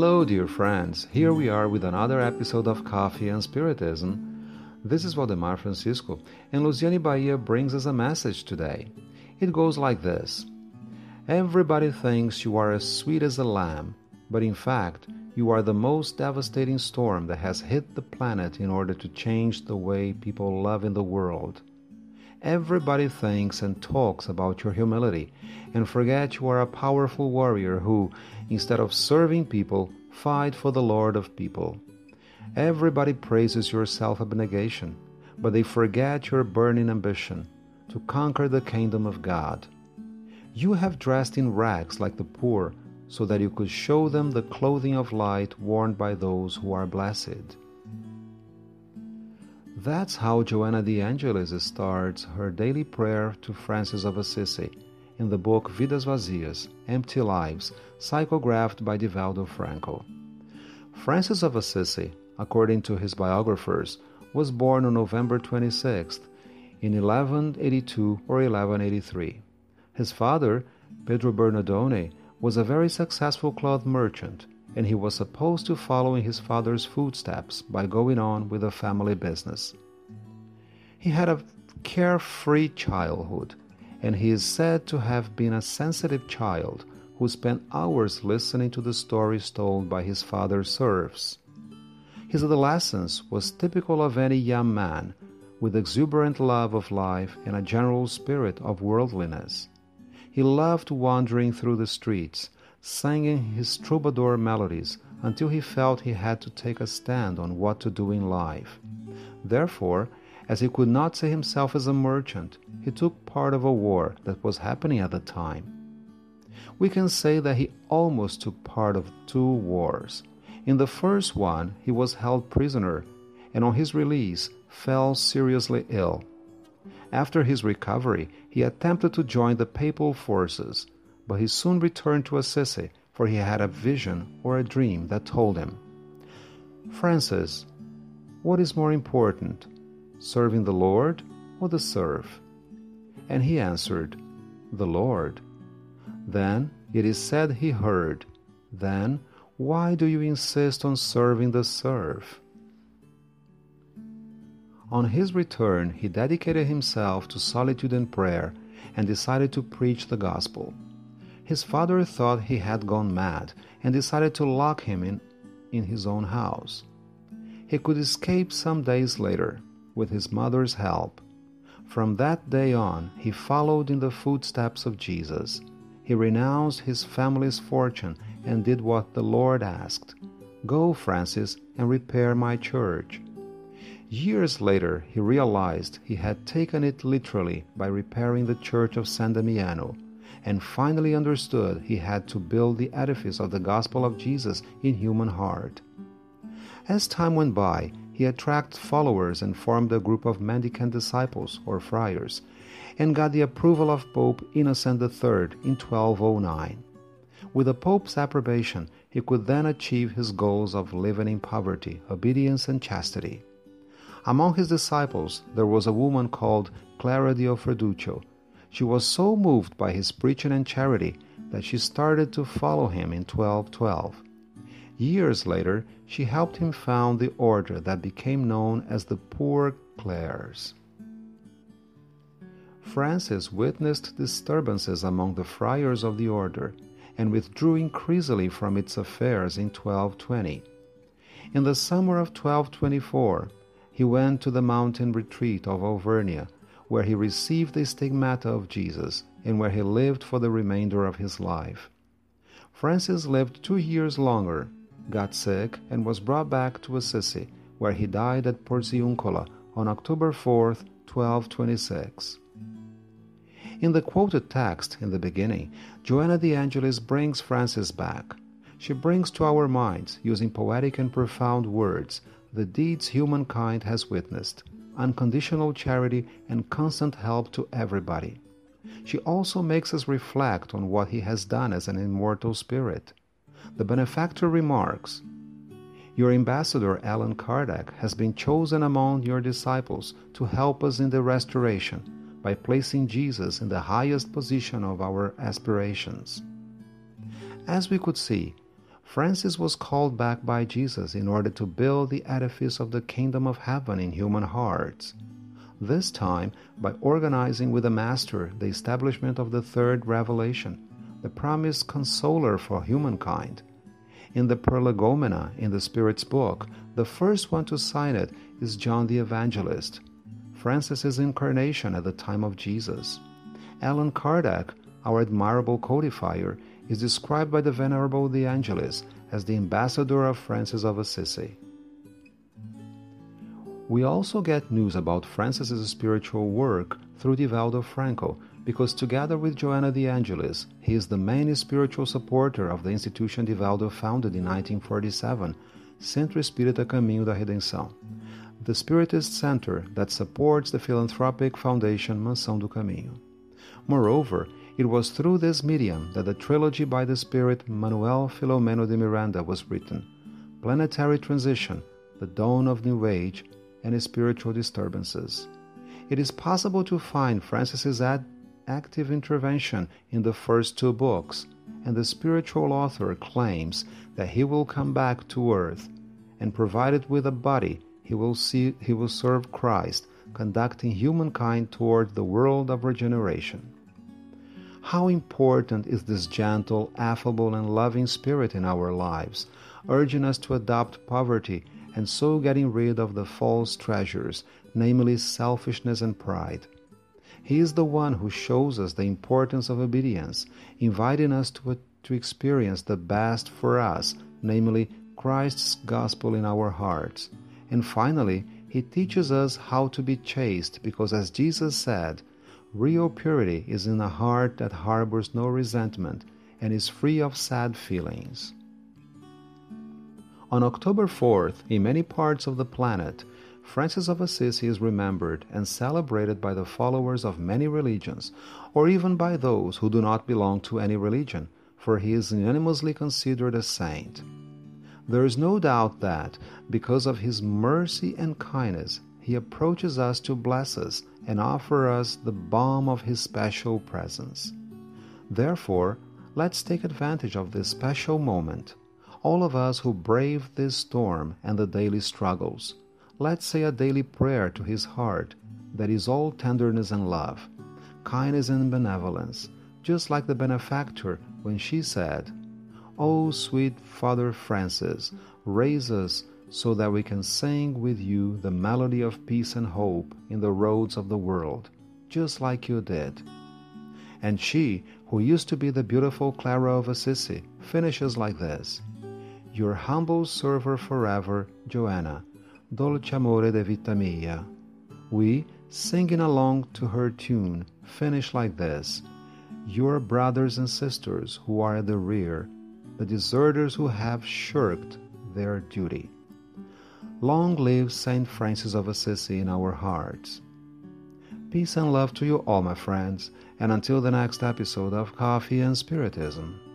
Hello, dear friends. Here we are with another episode of Coffee and Spiritism. This is Waldemar Francisco, and Luciane Bahia brings us a message today. It goes like this Everybody thinks you are as sweet as a lamb, but in fact, you are the most devastating storm that has hit the planet in order to change the way people love in the world. Everybody thinks and talks about your humility and forget you are a powerful warrior who, instead of serving people, fight for the Lord of people. Everybody praises your self abnegation, but they forget your burning ambition to conquer the kingdom of God. You have dressed in rags like the poor, so that you could show them the clothing of light worn by those who are blessed. That's how Joanna de Angelis starts her daily prayer to Francis of Assisi in the book Vidas Vazias, Empty Lives, psychographed by Divaldo Franco. Francis of Assisi, according to his biographers, was born on November 26th in 1182 or 1183. His father, Pedro Bernardone, was a very successful cloth merchant and he was supposed to follow in his father's footsteps by going on with the family business. He had a carefree childhood, and he is said to have been a sensitive child who spent hours listening to the stories told by his father's serfs. His adolescence was typical of any young man with exuberant love of life and a general spirit of worldliness. He loved wandering through the streets, singing his troubadour melodies until he felt he had to take a stand on what to do in life. Therefore, as he could not see himself as a merchant, he took part of a war that was happening at the time. We can say that he almost took part of two wars. In the first one, he was held prisoner and on his release fell seriously ill. After his recovery, he attempted to join the papal forces but he soon returned to Assisi, for he had a vision or a dream that told him, Francis, what is more important, serving the Lord or the serf? And he answered, The Lord. Then it is said he heard, Then why do you insist on serving the serf? On his return, he dedicated himself to solitude and prayer and decided to preach the gospel. His father thought he had gone mad and decided to lock him in, in his own house. He could escape some days later with his mother's help. From that day on, he followed in the footsteps of Jesus. He renounced his family's fortune and did what the Lord asked Go, Francis, and repair my church. Years later, he realized he had taken it literally by repairing the church of San Damiano and finally understood he had to build the edifice of the gospel of Jesus in human heart. As time went by, he attracted followers and formed a group of mendicant disciples or friars, and got the approval of Pope Innocent III in 1209. With the Pope's approbation, he could then achieve his goals of living in poverty, obedience, and chastity. Among his disciples, there was a woman called Clara di Offreduccio, she was so moved by his preaching and charity that she started to follow him in 1212. Years later, she helped him found the order that became known as the Poor Clares. Francis witnessed disturbances among the friars of the order and withdrew increasingly from its affairs in 1220. In the summer of 1224, he went to the mountain retreat of Alverna where he received the stigmata of Jesus and where he lived for the remainder of his life. Francis lived two years longer, got sick, and was brought back to Assisi, where he died at Porziuncola on October 4, 1226. In the quoted text in the beginning, Joanna de Angelis brings Francis back. She brings to our minds, using poetic and profound words, the deeds humankind has witnessed unconditional charity, and constant help to everybody. She also makes us reflect on what he has done as an immortal spirit. The benefactor remarks Your ambassador, Allan Kardec, has been chosen among your disciples to help us in the restoration by placing Jesus in the highest position of our aspirations. As we could see, Francis was called back by Jesus in order to build the edifice of the kingdom of heaven in human hearts. This time by organizing with the Master the establishment of the third revelation, the promised consoler for humankind. In the Prolegomena in the Spirit's book, the first one to sign it is John the Evangelist, Francis's incarnation at the time of Jesus. Allan Kardec, our admirable codifier, is described by the Venerable De Angelis as the ambassador of Francis of Assisi. We also get news about Francis's spiritual work through Divaldo Franco, because together with Joanna de Angelis, he is the main spiritual supporter of the institution Divaldo founded in 1947, Centro Espírita Caminho da Redenção, the Spiritist center that supports the philanthropic foundation Mansão do Caminho. Moreover, it was through this medium that the trilogy by the Spirit Manuel Philomeno de Miranda was written Planetary Transition, The Dawn of New Age, and Spiritual Disturbances. It is possible to find Francis's ad- active intervention in the first two books, and the spiritual author claims that he will come back to earth, and provided with a body, he will see he will serve Christ, conducting humankind toward the world of regeneration. How important is this gentle, affable, and loving spirit in our lives, urging us to adopt poverty and so getting rid of the false treasures, namely selfishness and pride. He is the one who shows us the importance of obedience, inviting us to, to experience the best for us, namely Christ's gospel in our hearts. And finally, he teaches us how to be chaste because, as Jesus said, real purity is in a heart that harbors no resentment and is free of sad feelings. On October 4th, in many parts of the planet, Francis of Assisi is remembered and celebrated by the followers of many religions, or even by those who do not belong to any religion, for he is unanimously considered a saint. There is no doubt that, because of his mercy and kindness, he approaches us to bless us and offer us the balm of his special presence. Therefore, let's take advantage of this special moment all of us who brave this storm and the daily struggles, let's say a daily prayer to his heart that is all tenderness and love, kindness and benevolence, just like the benefactor when she said, O oh, sweet Father Francis, raise us so that we can sing with you the melody of peace and hope in the roads of the world, just like you did. And she, who used to be the beautiful Clara of Assisi, finishes like this your humble server forever, Joanna, dolce amore de vita mia. We, singing along to her tune, finish like this Your brothers and sisters who are at the rear, the deserters who have shirked their duty. Long live Saint Francis of Assisi in our hearts. Peace and love to you all, my friends, and until the next episode of Coffee and Spiritism.